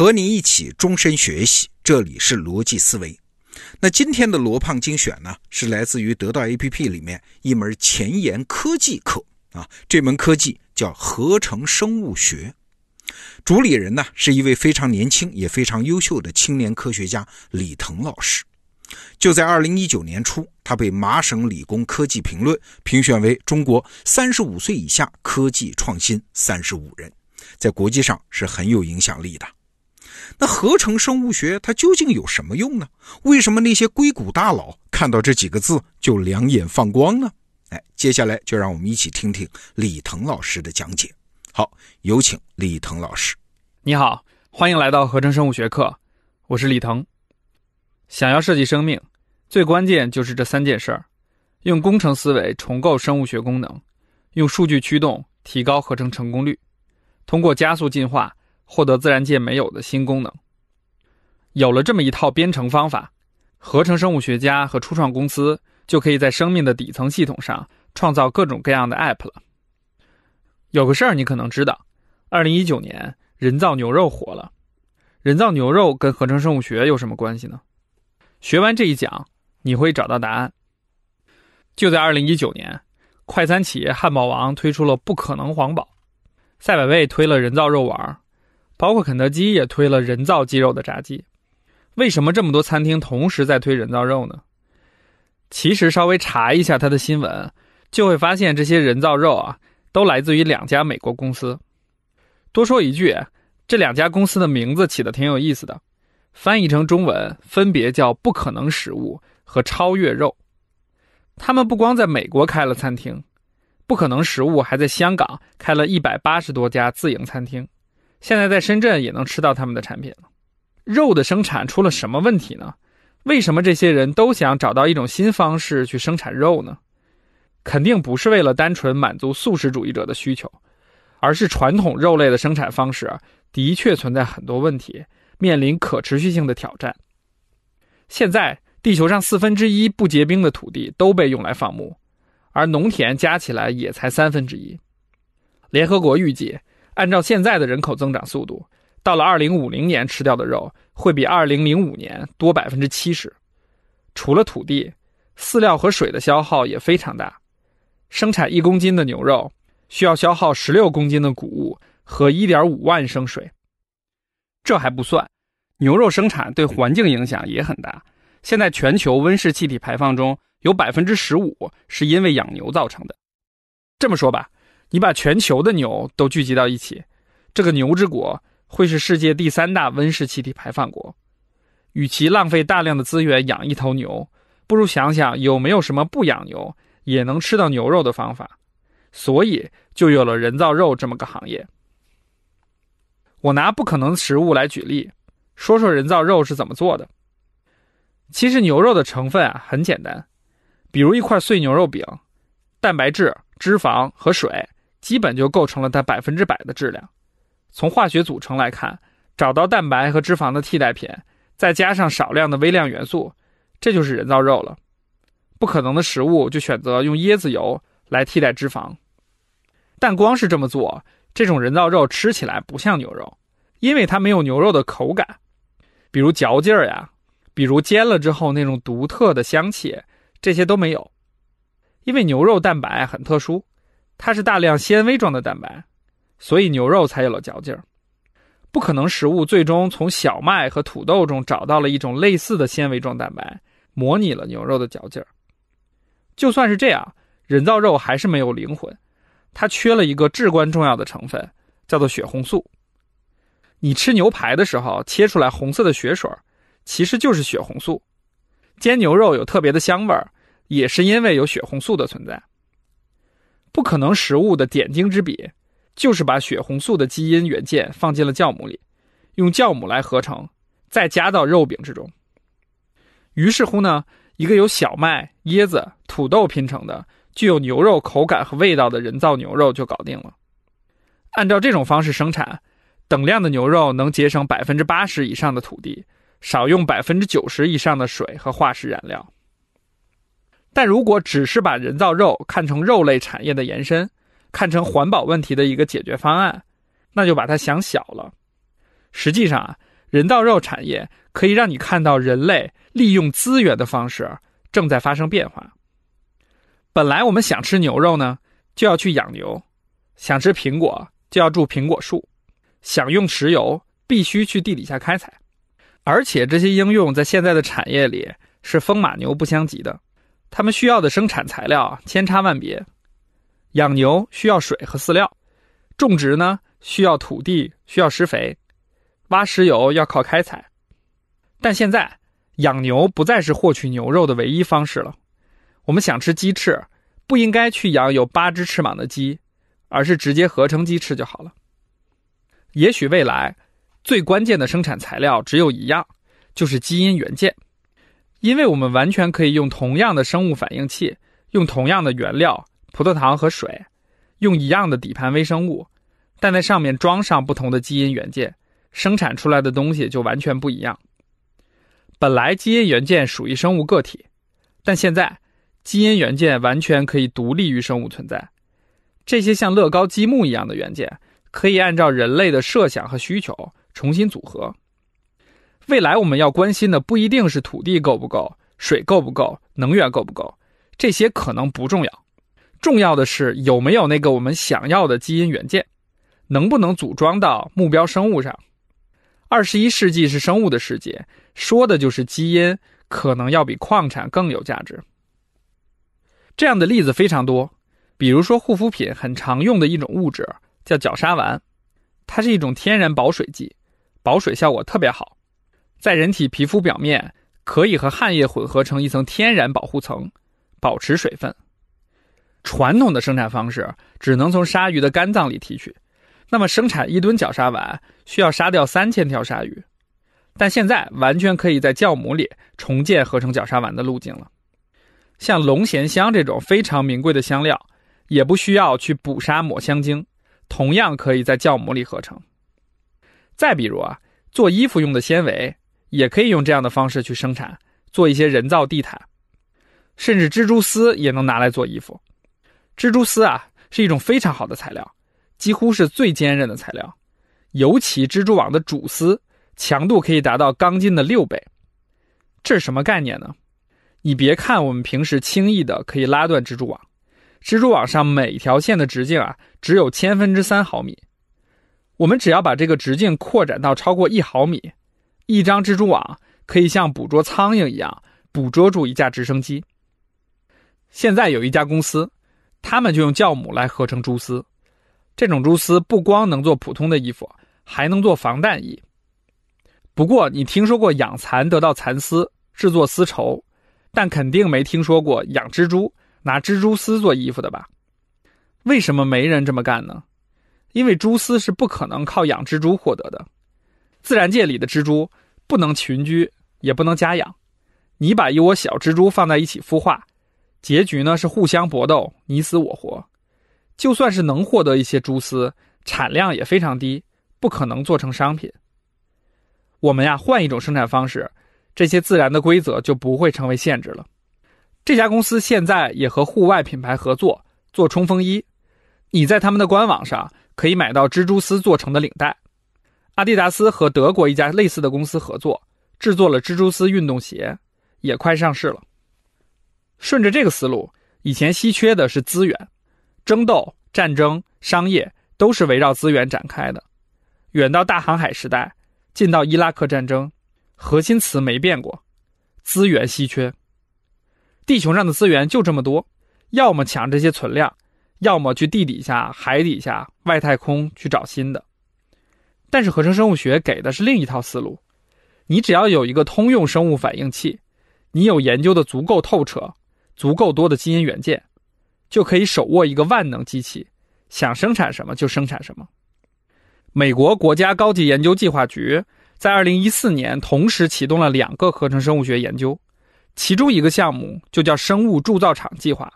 和你一起终身学习，这里是逻辑思维。那今天的罗胖精选呢，是来自于得到 APP 里面一门前沿科技课啊。这门科技叫合成生物学，主理人呢是一位非常年轻也非常优秀的青年科学家李腾老师。就在二零一九年初，他被麻省理工科技评论评选为中国三十五岁以下科技创新三十五人，在国际上是很有影响力的。那合成生物学它究竟有什么用呢？为什么那些硅谷大佬看到这几个字就两眼放光呢？哎，接下来就让我们一起听听李腾老师的讲解。好，有请李腾老师。你好，欢迎来到合成生物学课，我是李腾。想要设计生命，最关键就是这三件事儿：用工程思维重构生物学功能，用数据驱动提高合成成功率，通过加速进化。获得自然界没有的新功能。有了这么一套编程方法，合成生物学家和初创公司就可以在生命的底层系统上创造各种各样的 App 了。有个事儿你可能知道，二零一九年人造牛肉火了。人造牛肉跟合成生物学有什么关系呢？学完这一讲，你会找到答案。就在二零一九年，快餐企业汉堡王推出了不可能皇堡，赛百味推了人造肉丸。包括肯德基也推了人造鸡肉的炸鸡，为什么这么多餐厅同时在推人造肉呢？其实稍微查一下它的新闻，就会发现这些人造肉啊，都来自于两家美国公司。多说一句，这两家公司的名字起的挺有意思的，翻译成中文分别叫“不可能食物”和“超越肉”。他们不光在美国开了餐厅，“不可能食物”还在香港开了一百八十多家自营餐厅。现在在深圳也能吃到他们的产品了。肉的生产出了什么问题呢？为什么这些人都想找到一种新方式去生产肉呢？肯定不是为了单纯满足素食主义者的需求，而是传统肉类的生产方式的确存在很多问题，面临可持续性的挑战。现在地球上四分之一不结冰的土地都被用来放牧，而农田加起来也才三分之一。联合国预计。按照现在的人口增长速度，到了二零五零年，吃掉的肉会比二零零五年多百分之七十。除了土地、饲料和水的消耗也非常大，生产一公斤的牛肉需要消耗十六公斤的谷物和一点五万升水。这还不算，牛肉生产对环境影响也很大。现在全球温室气体排放中有百分之十五是因为养牛造成的。这么说吧。你把全球的牛都聚集到一起，这个牛之国会是世界第三大温室气体排放国。与其浪费大量的资源养一头牛，不如想想有没有什么不养牛也能吃到牛肉的方法。所以就有了人造肉这么个行业。我拿不可能食物来举例，说说人造肉是怎么做的。其实牛肉的成分啊很简单，比如一块碎牛肉饼，蛋白质、脂肪和水。基本就构成了它百分之百的质量。从化学组成来看，找到蛋白和脂肪的替代品，再加上少量的微量元素，这就是人造肉了。不可能的食物就选择用椰子油来替代脂肪，但光是这么做，这种人造肉吃起来不像牛肉，因为它没有牛肉的口感，比如嚼劲儿呀，比如煎了之后那种独特的香气，这些都没有。因为牛肉蛋白很特殊。它是大量纤维状的蛋白，所以牛肉才有了嚼劲儿。不可能食物最终从小麦和土豆中找到了一种类似的纤维状蛋白，模拟了牛肉的嚼劲儿。就算是这样，人造肉还是没有灵魂，它缺了一个至关重要的成分，叫做血红素。你吃牛排的时候切出来红色的血水，其实就是血红素。煎牛肉有特别的香味儿，也是因为有血红素的存在。不可能食物的点睛之笔，就是把血红素的基因元件放进了酵母里，用酵母来合成，再加到肉饼之中。于是乎呢，一个由小麦、椰子、土豆拼成的、具有牛肉口感和味道的人造牛肉就搞定了。按照这种方式生产，等量的牛肉能节省百分之八十以上的土地，少用百分之九十以上的水和化石燃料。但如果只是把人造肉看成肉类产业的延伸，看成环保问题的一个解决方案，那就把它想小了。实际上啊，人造肉产业可以让你看到人类利用资源的方式正在发生变化。本来我们想吃牛肉呢，就要去养牛；想吃苹果，就要种苹果树；想用石油，必须去地底下开采。而且这些应用在现在的产业里是风马牛不相及的，他们需要的生产材料千差万别。养牛需要水和饲料，种植呢需要土地，需要施肥，挖石油要靠开采。但现在养牛不再是获取牛肉的唯一方式了。我们想吃鸡翅，不应该去养有八只翅膀的鸡，而是直接合成鸡翅就好了。也许未来最关键的生产材料只有一样，就是基因元件，因为我们完全可以用同样的生物反应器，用同样的原料葡萄糖和水，用一样的底盘微生物，但在上面装上不同的基因元件，生产出来的东西就完全不一样。本来基因元件属于生物个体，但现在。基因元件完全可以独立于生物存在，这些像乐高积木一样的元件，可以按照人类的设想和需求重新组合。未来我们要关心的不一定是土地够不够、水够不够、能源够不够，这些可能不重要，重要的是有没有那个我们想要的基因元件，能不能组装到目标生物上。二十一世纪是生物的世界，说的就是基因可能要比矿产更有价值。这样的例子非常多，比如说护肤品很常用的一种物质叫角鲨烷，它是一种天然保水剂，保水效果特别好，在人体皮肤表面可以和汗液混合成一层天然保护层，保持水分。传统的生产方式只能从鲨鱼的肝脏里提取，那么生产一吨角鲨烷需要杀掉三千条鲨鱼，但现在完全可以在酵母里重建合成角鲨烷的路径了。像龙涎香这种非常名贵的香料，也不需要去捕杀抹香鲸，同样可以在酵母里合成。再比如啊，做衣服用的纤维，也可以用这样的方式去生产，做一些人造地毯。甚至蜘蛛丝也能拿来做衣服。蜘蛛丝啊，是一种非常好的材料，几乎是最坚韧的材料。尤其蜘蛛网的主丝，强度可以达到钢筋的六倍。这是什么概念呢？你别看我们平时轻易的可以拉断蜘蛛网，蜘蛛网上每条线的直径啊只有千分之三毫米，我们只要把这个直径扩展到超过一毫米，一张蜘蛛网可以像捕捉苍蝇一样捕捉住一架直升机。现在有一家公司，他们就用酵母来合成蛛丝，这种蛛丝不光能做普通的衣服，还能做防弹衣。不过你听说过养蚕得到蚕丝制作丝绸？但肯定没听说过养蜘蛛拿蜘蛛丝做衣服的吧？为什么没人这么干呢？因为蛛丝是不可能靠养蜘蛛获得的。自然界里的蜘蛛不能群居，也不能家养。你把一窝小蜘蛛放在一起孵化，结局呢是互相搏斗，你死我活。就算是能获得一些蛛丝，产量也非常低，不可能做成商品。我们呀，换一种生产方式。这些自然的规则就不会成为限制了。这家公司现在也和户外品牌合作做冲锋衣，你在他们的官网上可以买到蜘蛛丝做成的领带。阿迪达斯和德国一家类似的公司合作制作了蜘蛛丝运动鞋，也快上市了。顺着这个思路，以前稀缺的是资源，争斗、战争、商业都是围绕资源展开的。远到大航海时代，近到伊拉克战争。核心词没变过，资源稀缺。地球上的资源就这么多，要么抢这些存量，要么去地底下、海底下、外太空去找新的。但是合成生物学给的是另一套思路，你只要有一个通用生物反应器，你有研究的足够透彻，足够多的基因元件，就可以手握一个万能机器，想生产什么就生产什么。美国国家高级研究计划局。在二零一四年，同时启动了两个合成生物学研究，其中一个项目就叫生物铸造厂计划。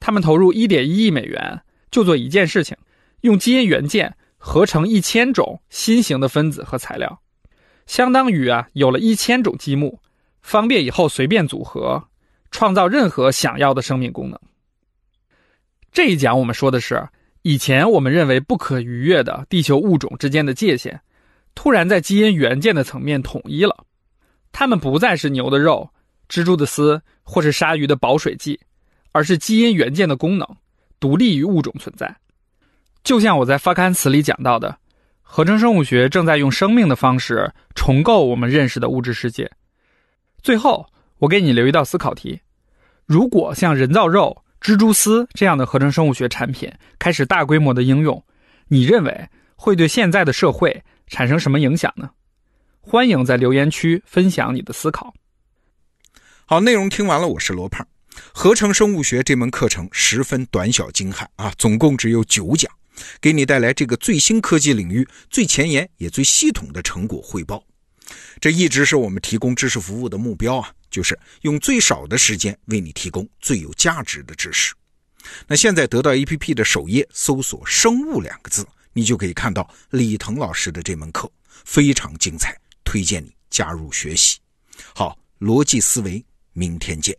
他们投入一点一亿美元，就做一件事情：用基因元件合成一千种新型的分子和材料，相当于啊有了一千种积木，方便以后随便组合，创造任何想要的生命功能。这一讲我们说的是以前我们认为不可逾越的地球物种之间的界限。突然在基因元件的层面统一了，它们不再是牛的肉、蜘蛛的丝或是鲨鱼的保水剂，而是基因元件的功能，独立于物种存在。就像我在发刊词里讲到的，合成生物学正在用生命的方式重构我们认识的物质世界。最后，我给你留一道思考题：如果像人造肉、蜘蛛丝这样的合成生物学产品开始大规模的应用，你认为会对现在的社会产生什么影响呢？欢迎在留言区分享你的思考。好，内容听完了，我是罗胖。合成生物学这门课程十分短小精悍啊，总共只有九讲。给你带来这个最新科技领域最前沿也最系统的成果汇报，这一直是我们提供知识服务的目标啊，就是用最少的时间为你提供最有价值的知识。那现在得到 APP 的首页搜索“生物”两个字，你就可以看到李腾老师的这门课非常精彩，推荐你加入学习。好，逻辑思维，明天见。